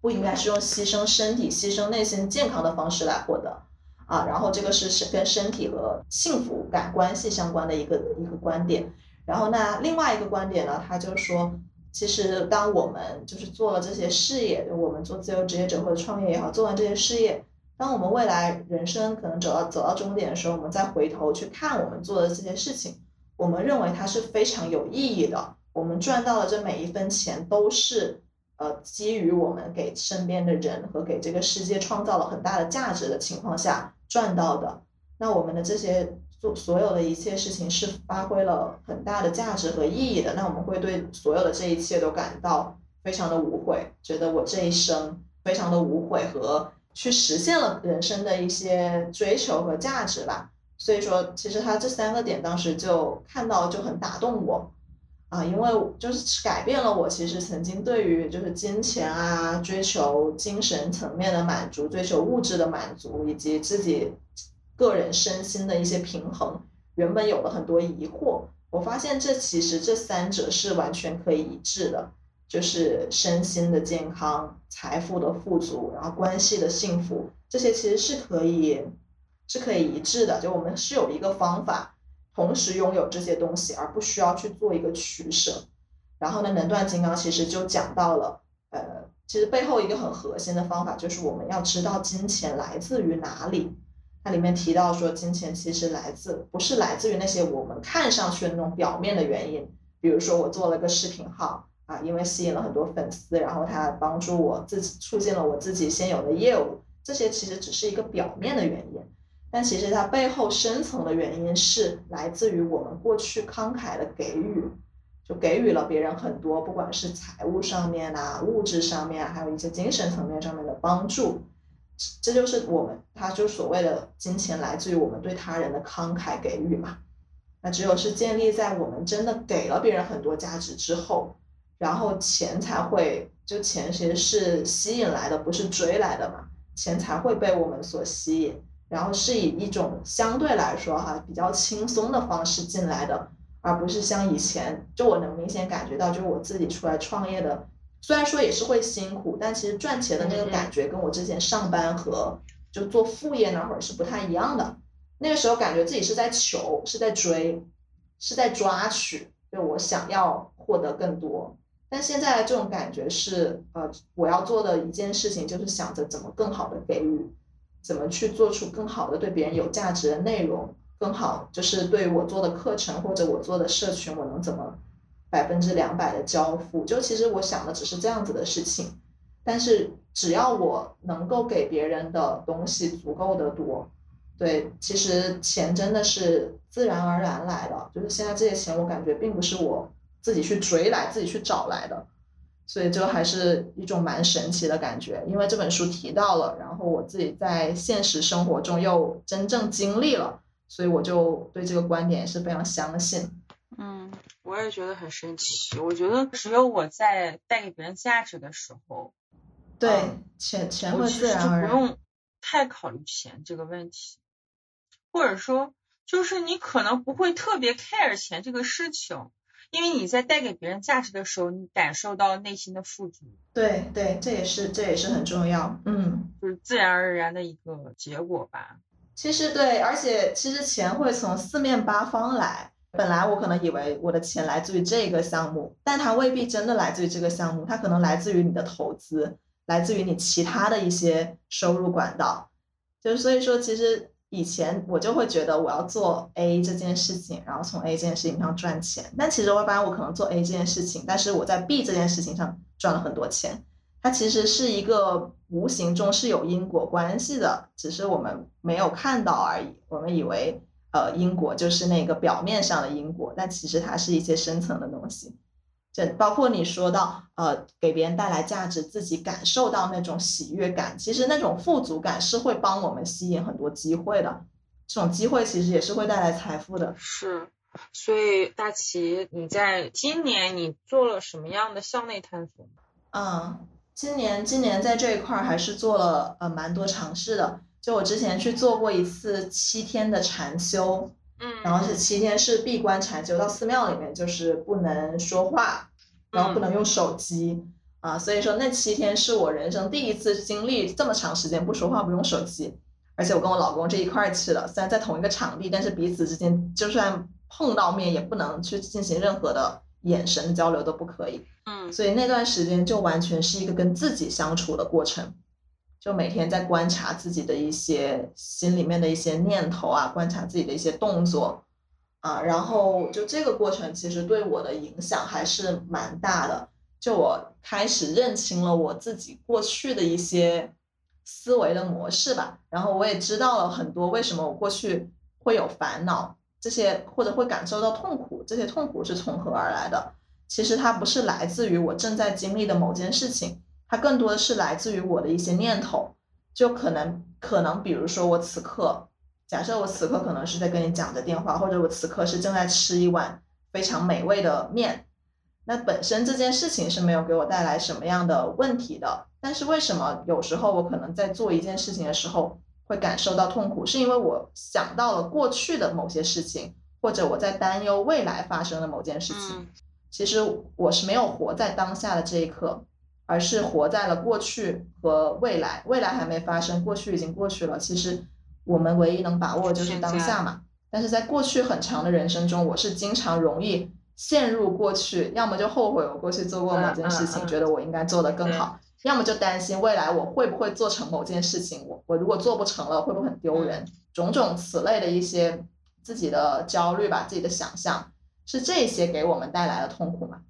不应该是用牺牲身体、牺牲内心健康的方式来获得啊。然后这个是是跟身体和幸福感关系相关的一个一个观点。然后那另外一个观点呢，他就说，其实当我们就是做了这些事业，我们做自由职业者或者创业也好，做完这些事业。当我们未来人生可能走到走到终点的时候，我们再回头去看我们做的这些事情，我们认为它是非常有意义的。我们赚到的这每一分钱都是呃基于我们给身边的人和给这个世界创造了很大的价值的情况下赚到的。那我们的这些做所有的一切事情是发挥了很大的价值和意义的。那我们会对所有的这一切都感到非常的无悔，觉得我这一生非常的无悔和。去实现了人生的一些追求和价值吧，所以说其实他这三个点当时就看到就很打动我，啊，因为就是改变了我其实曾经对于就是金钱啊、追求精神层面的满足、追求物质的满足以及自己个人身心的一些平衡，原本有了很多疑惑，我发现这其实这三者是完全可以一致的。就是身心的健康、财富的富足，然后关系的幸福，这些其实是可以是可以一致的。就我们是有一个方法，同时拥有这些东西，而不需要去做一个取舍。然后呢，能断金刚其实就讲到了，呃，其实背后一个很核心的方法就是我们要知道金钱来自于哪里。它里面提到说，金钱其实来自不是来自于那些我们看上去的那种表面的原因，比如说我做了个视频号。啊，因为吸引了很多粉丝，然后他帮助我自己促进了我自己现有的业务，这些其实只是一个表面的原因，但其实它背后深层的原因是来自于我们过去慷慨的给予，就给予了别人很多，不管是财务上面啊、物质上面，还有一些精神层面上面的帮助，这就是我们，他就所谓的金钱来自于我们对他人的慷慨给予嘛，那只有是建立在我们真的给了别人很多价值之后。然后钱才会，就钱其实是吸引来的，不是追来的嘛。钱才会被我们所吸引，然后是以一种相对来说哈比较轻松的方式进来的，而不是像以前，就我能明显感觉到，就是我自己出来创业的，虽然说也是会辛苦，但其实赚钱的那个感觉跟我之前上班和就做副业那会儿是不太一样的。那个时候感觉自己是在求，是在追，是在抓取，就我想要获得更多。但现在这种感觉是，呃，我要做的一件事情就是想着怎么更好的给予，怎么去做出更好的对别人有价值的内容，更好就是对我做的课程或者我做的社群，我能怎么百分之两百的交付？就其实我想的只是这样子的事情，但是只要我能够给别人的东西足够的多，对，其实钱真的是自然而然来的，就是现在这些钱我感觉并不是我。自己去追来，自己去找来的，所以就还是一种蛮神奇的感觉。因为这本书提到了，然后我自己在现实生活中又真正经历了，所以我就对这个观点是非常相信。嗯，我也觉得很神奇。我觉得只有我在带给别人价值的时候，对钱钱会自然而然，不用太考虑钱这个问题，或者说就是你可能不会特别 care 钱这个事情。因为你在带给别人价值的时候，你感受到内心的富足。对对，这也是这也是很重要。嗯，就是自然而然的一个结果吧。其实对，而且其实钱会从四面八方来。本来我可能以为我的钱来自于这个项目，但它未必真的来自于这个项目，它可能来自于你的投资，来自于你其他的一些收入管道。就是所以说，其实。以前我就会觉得我要做 A 这件事情，然后从 A 这件事情上赚钱。但其实我发现我可能做 A 这件事情，但是我在 B 这件事情上赚了很多钱。它其实是一个无形中是有因果关系的，只是我们没有看到而已。我们以为呃因果就是那个表面上的因果，但其实它是一些深层的东西。这包括你说到呃给别人带来价值，自己感受到那种喜悦感，其实那种富足感是会帮我们吸引很多机会的。这种机会其实也是会带来财富的。是，所以大齐，你在今年你做了什么样的向内探索？嗯，今年今年在这一块儿还是做了呃蛮多尝试的。就我之前去做过一次七天的禅修。嗯，然后是七天是闭关禅修，到寺庙里面就是不能说话，然后不能用手机啊，所以说那七天是我人生第一次经历这么长时间不说话不用手机，而且我跟我老公这一块去了，虽然在同一个场地，但是彼此之间就算碰到面也不能去进行任何的眼神交流都不可以，嗯，所以那段时间就完全是一个跟自己相处的过程。就每天在观察自己的一些心里面的一些念头啊，观察自己的一些动作啊，然后就这个过程其实对我的影响还是蛮大的。就我开始认清了我自己过去的一些思维的模式吧，然后我也知道了很多为什么我过去会有烦恼这些，或者会感受到痛苦，这些痛苦是从何而来的？其实它不是来自于我正在经历的某件事情。它更多的是来自于我的一些念头，就可能可能，比如说我此刻，假设我此刻可能是在跟你讲着电话，或者我此刻是正在吃一碗非常美味的面，那本身这件事情是没有给我带来什么样的问题的，但是为什么有时候我可能在做一件事情的时候会感受到痛苦，是因为我想到了过去的某些事情，或者我在担忧未来发生的某件事情，其实我是没有活在当下的这一刻。而是活在了过去和未来，未来还没发生，过去已经过去了。其实我们唯一能把握的就是当下嘛。但是在过去很长的人生中，我是经常容易陷入过去，要么就后悔我过去做过某件事情，觉得我应该做得更好；要么就担心未来我会不会做成某件事情，我我如果做不成了，会不会很丢人？种种此类的一些自己的焦虑吧，自己的想象，是这些给我们带来的痛苦嘛？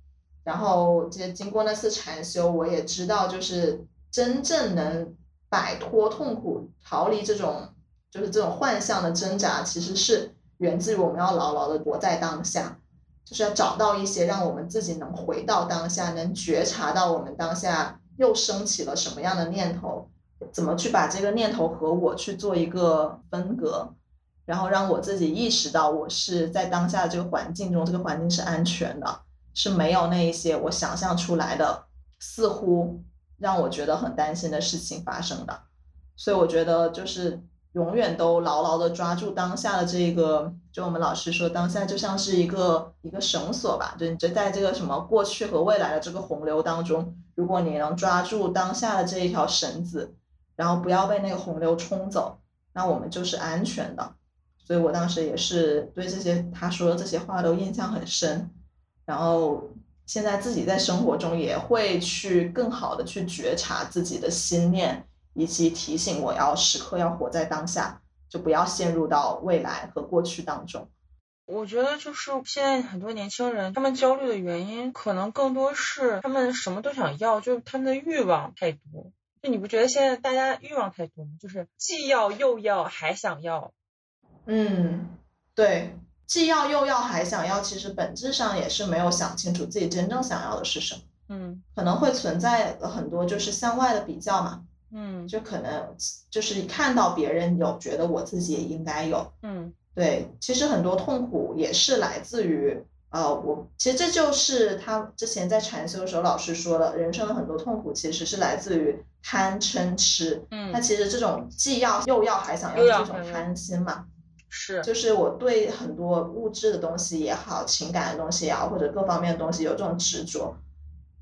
然后，这经过那次禅修，我也知道，就是真正能摆脱痛苦、逃离这种就是这种幻象的挣扎，其实是源自于我们要牢牢的活在当下，就是要找到一些让我们自己能回到当下，能觉察到我们当下又升起了什么样的念头，怎么去把这个念头和我去做一个分隔，然后让我自己意识到我是在当下的这个环境中，这个环境是安全的。是没有那一些我想象出来的，似乎让我觉得很担心的事情发生的，所以我觉得就是永远都牢牢的抓住当下的这个，就我们老师说，当下就像是一个一个绳索吧，就你就在这个什么过去和未来的这个洪流当中，如果你能抓住当下的这一条绳子，然后不要被那个洪流冲走，那我们就是安全的。所以我当时也是对这些他说的这些话都印象很深。然后现在自己在生活中也会去更好的去觉察自己的心念，以及提醒我要时刻要活在当下，就不要陷入到未来和过去当中。我觉得就是现在很多年轻人，他们焦虑的原因可能更多是他们什么都想要，就是他们的欲望太多。就你不觉得现在大家欲望太多吗？就是既要又要还想要。嗯，对。既要又要还想要，其实本质上也是没有想清楚自己真正想要的是什么。嗯，可能会存在很多就是向外的比较嘛。嗯，就可能就是看到别人有，觉得我自己也应该有。嗯，对，其实很多痛苦也是来自于呃，我其实这就是他之前在禅修的时候老师说了，人生的很多痛苦其实是来自于贪嗔痴。嗯，那其实这种既要又要还想要这种贪心嘛。是，就是我对很多物质的东西也好，情感的东西也好，或者各方面的东西有这种执着，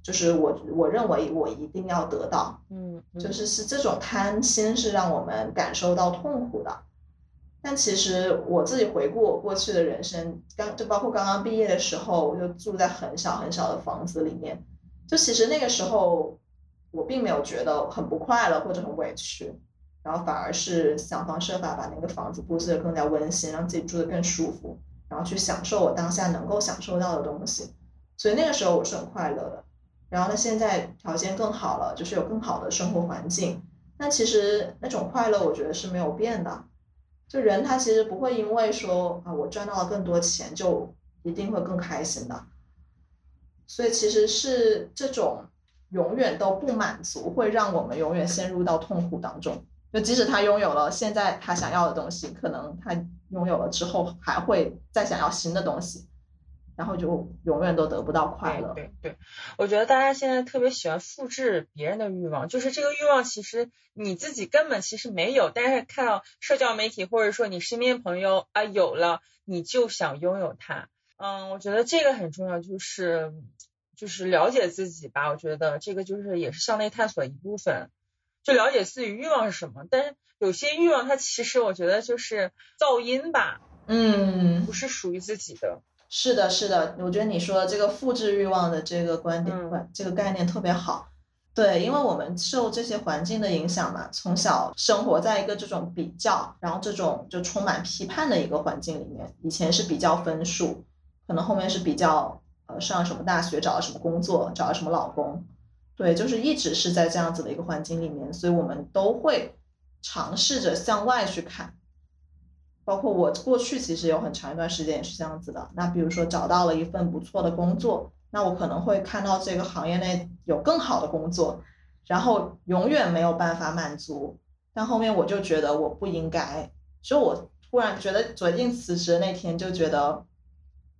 就是我我认为我一定要得到，嗯，就是是这种贪心是让我们感受到痛苦的。但其实我自己回顾我过去的人生，刚就包括刚刚毕业的时候，我就住在很小很小的房子里面，就其实那个时候我并没有觉得很不快乐或者很委屈。然后反而是想方设法把那个房子布置得更加温馨，让自己住得更舒服，然后去享受我当下能够享受到的东西。所以那个时候我是很快乐的。然后呢，现在条件更好了，就是有更好的生活环境。那其实那种快乐，我觉得是没有变的。就人他其实不会因为说啊我赚到了更多钱，就一定会更开心的。所以其实是这种永远都不满足，会让我们永远陷入到痛苦当中。就即使他拥有了现在他想要的东西，可能他拥有了之后还会再想要新的东西。然后就永远都得不到快乐。对对，我觉得大家现在特别喜欢复制别人的欲望，就是这个欲望其实你自己根本其实没有，但是看到社交媒体或者说你身边朋友啊有了，你就想拥有它。嗯，我觉得这个很重要，就是就是了解自己吧。我觉得这个就是也是向内探索一部分，就了解自己欲望是什么。但是有些欲望它其实我觉得就是噪音吧，嗯，不是属于自己的。是的，是的，我觉得你说的这个复制欲望的这个观点观这个概念特别好。对，因为我们受这些环境的影响嘛，从小生活在一个这种比较，然后这种就充满批判的一个环境里面。以前是比较分数，可能后面是比较呃上什么大学，找了什么工作，找了什么老公。对，就是一直是在这样子的一个环境里面，所以我们都会尝试着向外去看。包括我过去其实有很长一段时间也是这样子的。那比如说找到了一份不错的工作，那我可能会看到这个行业内有更好的工作，然后永远没有办法满足。但后面我就觉得我不应该，所以我突然觉得决定辞职那天就觉得，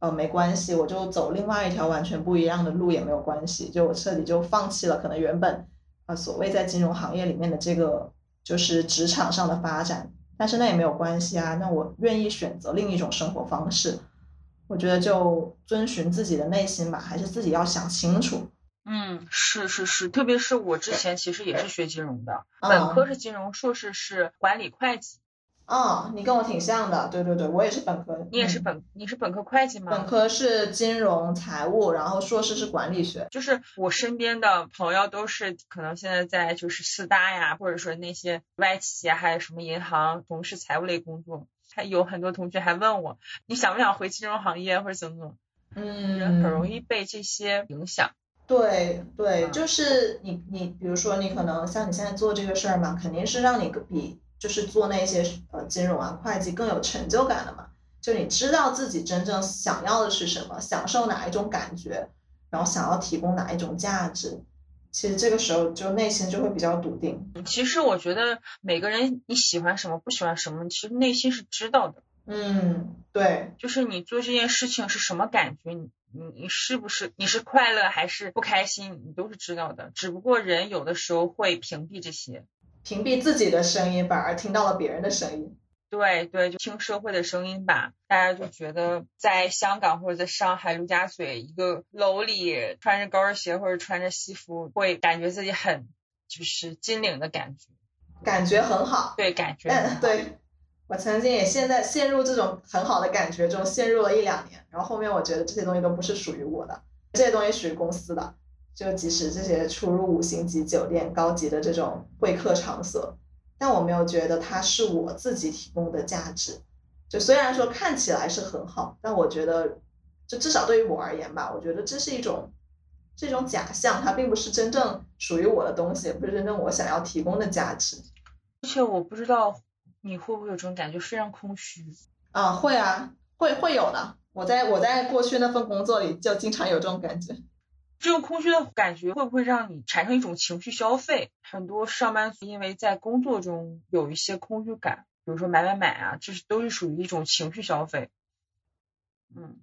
呃，没关系，我就走另外一条完全不一样的路也没有关系。就我彻底就放弃了可能原本啊所谓在金融行业里面的这个就是职场上的发展。但是那也没有关系啊，那我愿意选择另一种生活方式。我觉得就遵循自己的内心吧，还是自己要想清楚。嗯，是是是，特别是我之前其实也是学金融的，本科是金融，硕士是管理会计。哦，你跟我挺像的，对对对，我也是本科。你也是本，你是本科会计吗？本科是金融财务，然后硕士是管理学。就是我身边的朋友都是可能现在在就是四大呀，或者说那些外企啊，还有什么银行从事财务类工作。还有很多同学还问我，你想不想回金融行业或者怎么怎么？嗯，人很容易被这些影响。对对，就是你你比如说你可能像你现在做这个事儿嘛，肯定是让你比。就是做那些呃金融啊会计更有成就感的嘛，就你知道自己真正想要的是什么，享受哪一种感觉，然后想要提供哪一种价值，其实这个时候就内心就会比较笃定。其实我觉得每个人你喜欢什么不喜欢什么，其实内心是知道的。嗯，对，就是你做这件事情是什么感觉，你你你是不是你是快乐还是不开心，你都是知道的。只不过人有的时候会屏蔽这些。屏蔽自己的声音，反而听到了别人的声音。对对，就听社会的声音吧。大家就觉得在香港或者在上海陆家嘴一个楼里穿着高跟鞋或者穿着西服，会感觉自己很就是金领的感觉，感觉很好。对，感觉。嗯，对我曾经也现在陷入这种很好的感觉中，陷入了一两年。然后后面我觉得这些东西都不是属于我的，这些东西属于公司的。就即使这些出入五星级酒店、高级的这种会客场所，但我没有觉得它是我自己提供的价值。就虽然说看起来是很好，但我觉得，就至少对于我而言吧，我觉得这是一种这种假象，它并不是真正属于我的东西，也不是真正我想要提供的价值。而且我不知道你会不会有这种感觉，非常空虚。啊，会啊，会会有的。我在我在过去那份工作里就经常有这种感觉。这种空虚的感觉会不会让你产生一种情绪消费？很多上班族因为在工作中有一些空虚感，比如说买买买啊，这是都是属于一种情绪消费。嗯，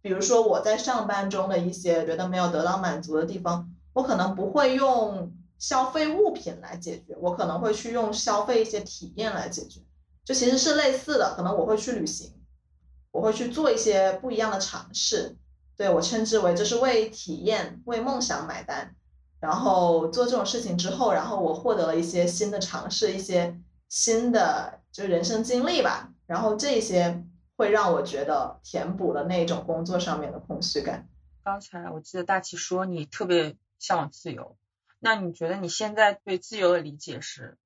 比如说我在上班中的一些觉得没有得到满足的地方，我可能不会用消费物品来解决，我可能会去用消费一些体验来解决。就其实是类似的，可能我会去旅行，我会去做一些不一样的尝试。对我称之为就是为体验、为梦想买单，然后做这种事情之后，然后我获得了一些新的尝试，一些新的就人生经历吧，然后这些会让我觉得填补了那种工作上面的空虚感。刚才我记得大齐说你特别向往自由，那你觉得你现在对自由的理解是？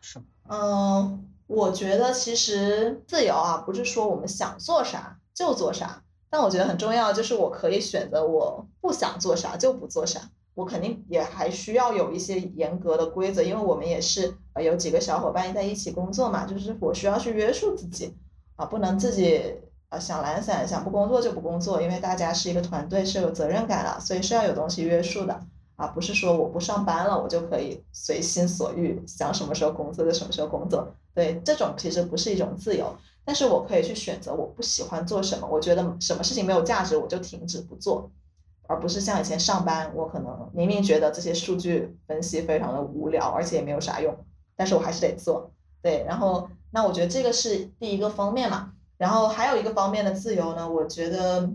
什么？嗯，我觉得其实自由啊，不是说我们想做啥就做啥，但我觉得很重要就是我可以选择我不想做啥就不做啥。我肯定也还需要有一些严格的规则，因为我们也是呃有几个小伙伴在一起工作嘛，就是我需要去约束自己啊，不能自己呃想懒散，想不工作就不工作，因为大家是一个团队，是有责任感的，所以是要有东西约束的啊，不是说我不上班了，我就可以随心所欲，想什么时候工作就什么时候工作。对，这种其实不是一种自由，但是我可以去选择我不喜欢做什么，我觉得什么事情没有价值，我就停止不做。而不是像以前上班，我可能明明觉得这些数据分析非常的无聊，而且也没有啥用，但是我还是得做。对，然后那我觉得这个是第一个方面嘛。然后还有一个方面的自由呢，我觉得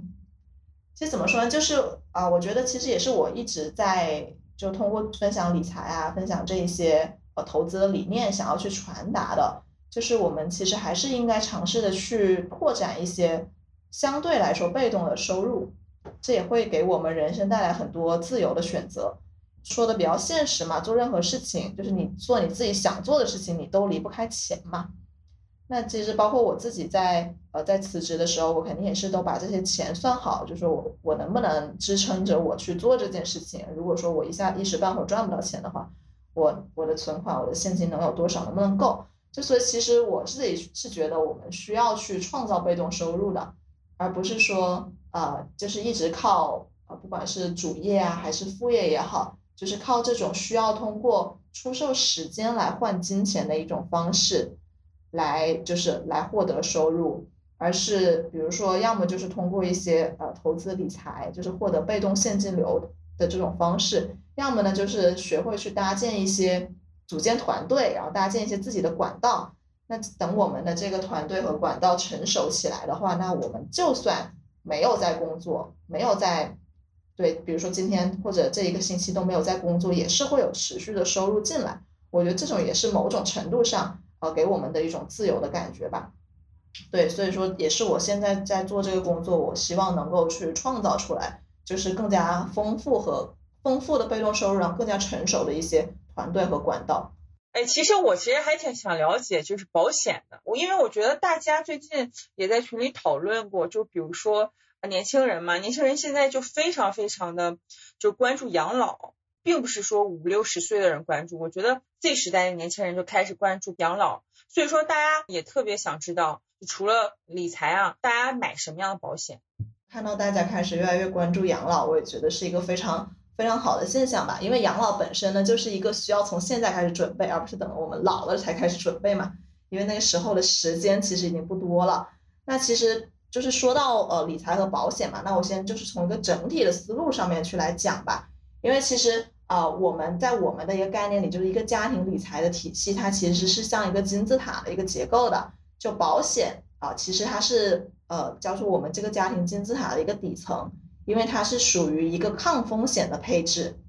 其实怎么说呢，就是啊，我觉得其实也是我一直在就通过分享理财啊，分享这一些呃投资的理念，想要去传达的，就是我们其实还是应该尝试的去拓展一些相对来说被动的收入。这也会给我们人生带来很多自由的选择。说的比较现实嘛，做任何事情，就是你做你自己想做的事情，你都离不开钱嘛。那其实包括我自己在呃在辞职的时候，我肯定也是都把这些钱算好，就是我我能不能支撑着我去做这件事情。如果说我一下一时半会儿赚不到钱的话，我我的存款我的现金能有多少，能不能够？就所以其实我自己是觉得我们需要去创造被动收入的，而不是说。呃，就是一直靠呃，不管是主业啊还是副业也好，就是靠这种需要通过出售时间来换金钱的一种方式，来就是来获得收入，而是比如说要么就是通过一些呃投资理财，就是获得被动现金流的这种方式，要么呢就是学会去搭建一些组建团队，然后搭建一些自己的管道。那等我们的这个团队和管道成熟起来的话，那我们就算。没有在工作，没有在，对，比如说今天或者这一个星期都没有在工作，也是会有持续的收入进来。我觉得这种也是某种程度上，呃，给我们的一种自由的感觉吧。对，所以说也是我现在在做这个工作，我希望能够去创造出来，就是更加丰富和丰富的被动收入，然后更加成熟的一些团队和管道。哎，其实我其实还挺想了解，就是保险的。我因为我觉得大家最近也在群里讨论过，就比如说年轻人嘛，年轻人现在就非常非常的就关注养老，并不是说五六十岁的人关注。我觉得 Z 时代的年轻人就开始关注养老，所以说大家也特别想知道，除了理财啊，大家买什么样的保险？看到大家开始越来越关注养老，我也觉得是一个非常。非常好的现象吧，因为养老本身呢，就是一个需要从现在开始准备，而不是等我们老了才开始准备嘛。因为那个时候的时间其实已经不多了。那其实就是说到呃理财和保险嘛，那我先就是从一个整体的思路上面去来讲吧。因为其实啊我们在我们的一个概念里，就是一个家庭理财的体系，它其实是像一个金字塔的一个结构的。就保险啊，其实它是呃叫做我们这个家庭金字塔的一个底层。因为它是属于一个抗风险的配置，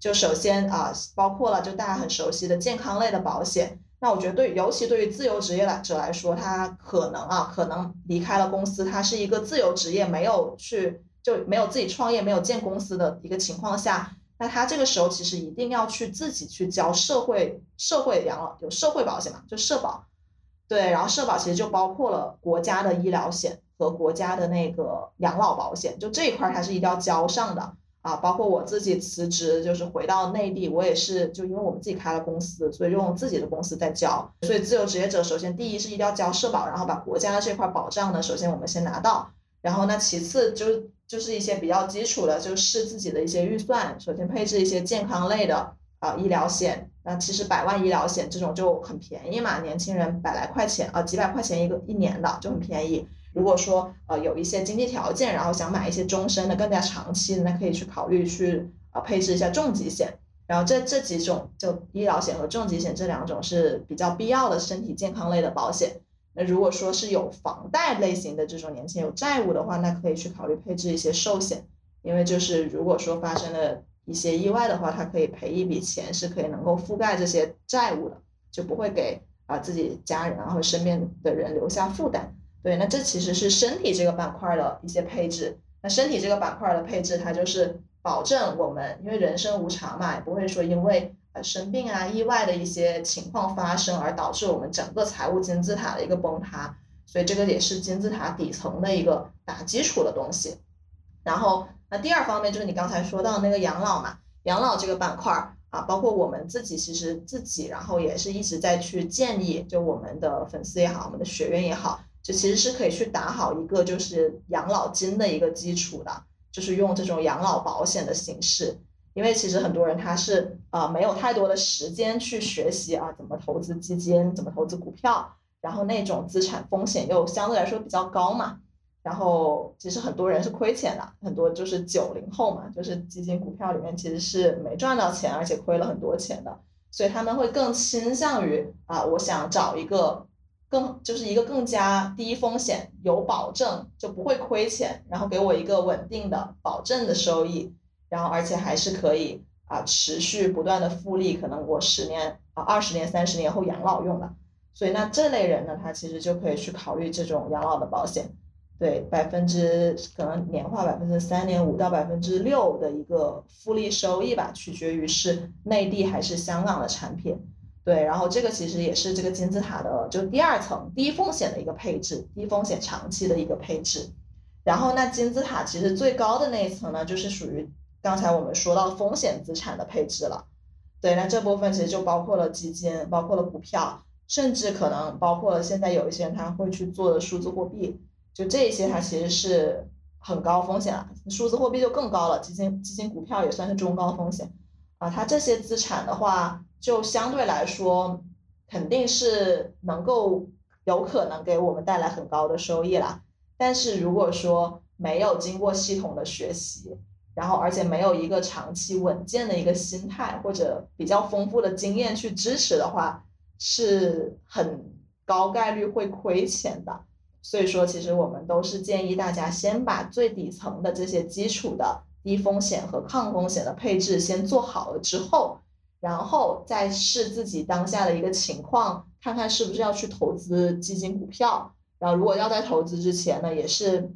就首先啊，包括了就大家很熟悉的健康类的保险。那我觉得对，尤其对于自由职业来者来说，他可能啊，可能离开了公司，他是一个自由职业，没有去就没有自己创业，没有建公司的一个情况下，那他这个时候其实一定要去自己去交社会社会养老有社会保险嘛，就社保。对，然后社保其实就包括了国家的医疗险。和国家的那个养老保险，就这一块儿它是一定要交上的啊。包括我自己辞职，就是回到内地，我也是就因为我们自己开了公司，所以用自己的公司在交。所以自由职业者首先第一是一定要交社保，然后把国家的这块保障呢，首先我们先拿到。然后那，其次就就是一些比较基础的，就是自己的一些预算，首先配置一些健康类的啊医疗险。那其实百万医疗险这种就很便宜嘛，年轻人百来块钱啊，几百块钱一个一年的就很便宜。如果说呃有一些经济条件，然后想买一些终身的、更加长期的，那可以去考虑去呃配置一下重疾险。然后这这几种就医疗险和重疾险这两种是比较必要的身体健康类的保险。那如果说是有房贷类型的这种年轻人有债务的话，那可以去考虑配置一些寿险，因为就是如果说发生了一些意外的话，它可以赔一笔钱，是可以能够覆盖这些债务的，就不会给啊自己家人然后身边的人留下负担。对，那这其实是身体这个板块的一些配置。那身体这个板块的配置，它就是保证我们，因为人生无常嘛，也不会说因为呃生病啊、意外的一些情况发生，而导致我们整个财务金字塔的一个崩塌。所以这个也是金字塔底层的一个打基础的东西。然后那第二方面就是你刚才说到那个养老嘛，养老这个板块啊，包括我们自己其实自己，然后也是一直在去建议，就我们的粉丝也好，我们的学员也好，就其实是可以去打好一个就是养老金的一个基础的，就是用这种养老保险的形式。因为其实很多人他是啊没有太多的时间去学习啊怎么投资基金，怎么投资股票，然后那种资产风险又相对来说比较高嘛。然后其实很多人是亏钱的，很多就是九零后嘛，就是基金股票里面其实是没赚到钱，而且亏了很多钱的，所以他们会更倾向于啊，我想找一个更就是一个更加低风险、有保证就不会亏钱，然后给我一个稳定的保证的收益，然后而且还是可以啊持续不断的复利，可能我十年啊二十年、三十年后养老用的，所以那这类人呢，他其实就可以去考虑这种养老的保险。对百分之可能年化百分之三点五到百分之六的一个复利收益吧，取决于是内地还是香港的产品。对，然后这个其实也是这个金字塔的就第二层低风险的一个配置，低风险长期的一个配置。然后那金字塔其实最高的那一层呢，就是属于刚才我们说到风险资产的配置了。对，那这部分其实就包括了基金，包括了股票，甚至可能包括了现在有一些人他会去做的数字货币。就这些，它其实是很高风险了，数字货币就更高了，基金、基金、股票也算是中高风险，啊，它这些资产的话，就相对来说肯定是能够有可能给我们带来很高的收益啦。但是如果说没有经过系统的学习，然后而且没有一个长期稳健的一个心态或者比较丰富的经验去支持的话，是很高概率会亏钱的。所以说，其实我们都是建议大家先把最底层的这些基础的低风险和抗风险的配置先做好了之后，然后再试自己当下的一个情况，看看是不是要去投资基金、股票。然后，如果要在投资之前呢，也是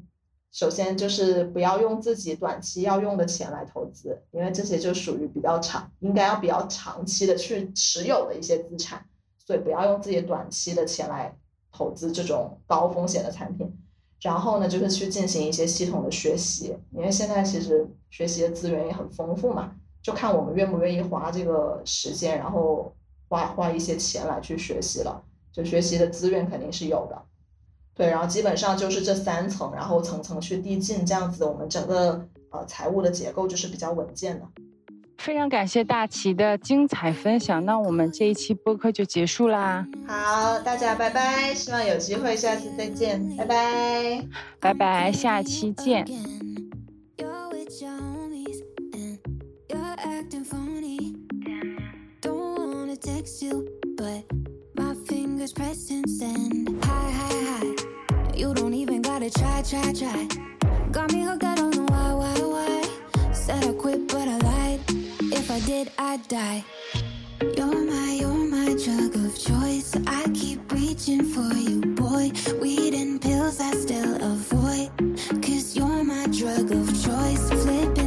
首先就是不要用自己短期要用的钱来投资，因为这些就属于比较长，应该要比较长期的去持有的一些资产，所以不要用自己短期的钱来。投资这种高风险的产品，然后呢，就是去进行一些系统的学习，因为现在其实学习的资源也很丰富嘛，就看我们愿不愿意花这个时间，然后花花一些钱来去学习了。就学习的资源肯定是有的，对，然后基本上就是这三层，然后层层去递进，这样子我们整个呃财务的结构就是比较稳健的。非常感谢大齐的精彩分享，那我们这一期播客就结束啦。好，大家拜拜，希望有机会下次再见，拜拜，拜拜，下期见。you, but my fingers press and send. High, high, high. You don't even gotta try, try, try. Got me hooked, I don't know why, why, why. Said I quit, but I lied. If I did, I'd die. You're my, you're my drug of choice. I keep reaching for you, boy. Weed and pills I still avoid. Cause you're my drug of choice. Flip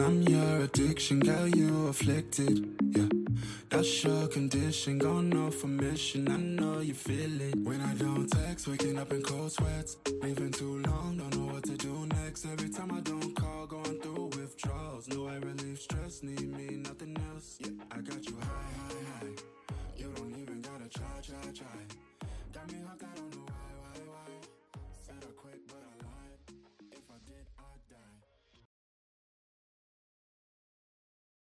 I'm your addiction, girl, you afflicted. Yeah, that's your condition, going off a mission. I know you feel it. When I don't text, waking up in cold sweats. Leaving too long, don't know what to do next. Every time I don't call, going through withdrawals. No, I relieve stress, need me, nothing else. Yeah, I got you high, high, high. You don't even gotta try, try, try. Got me hooked, I don't know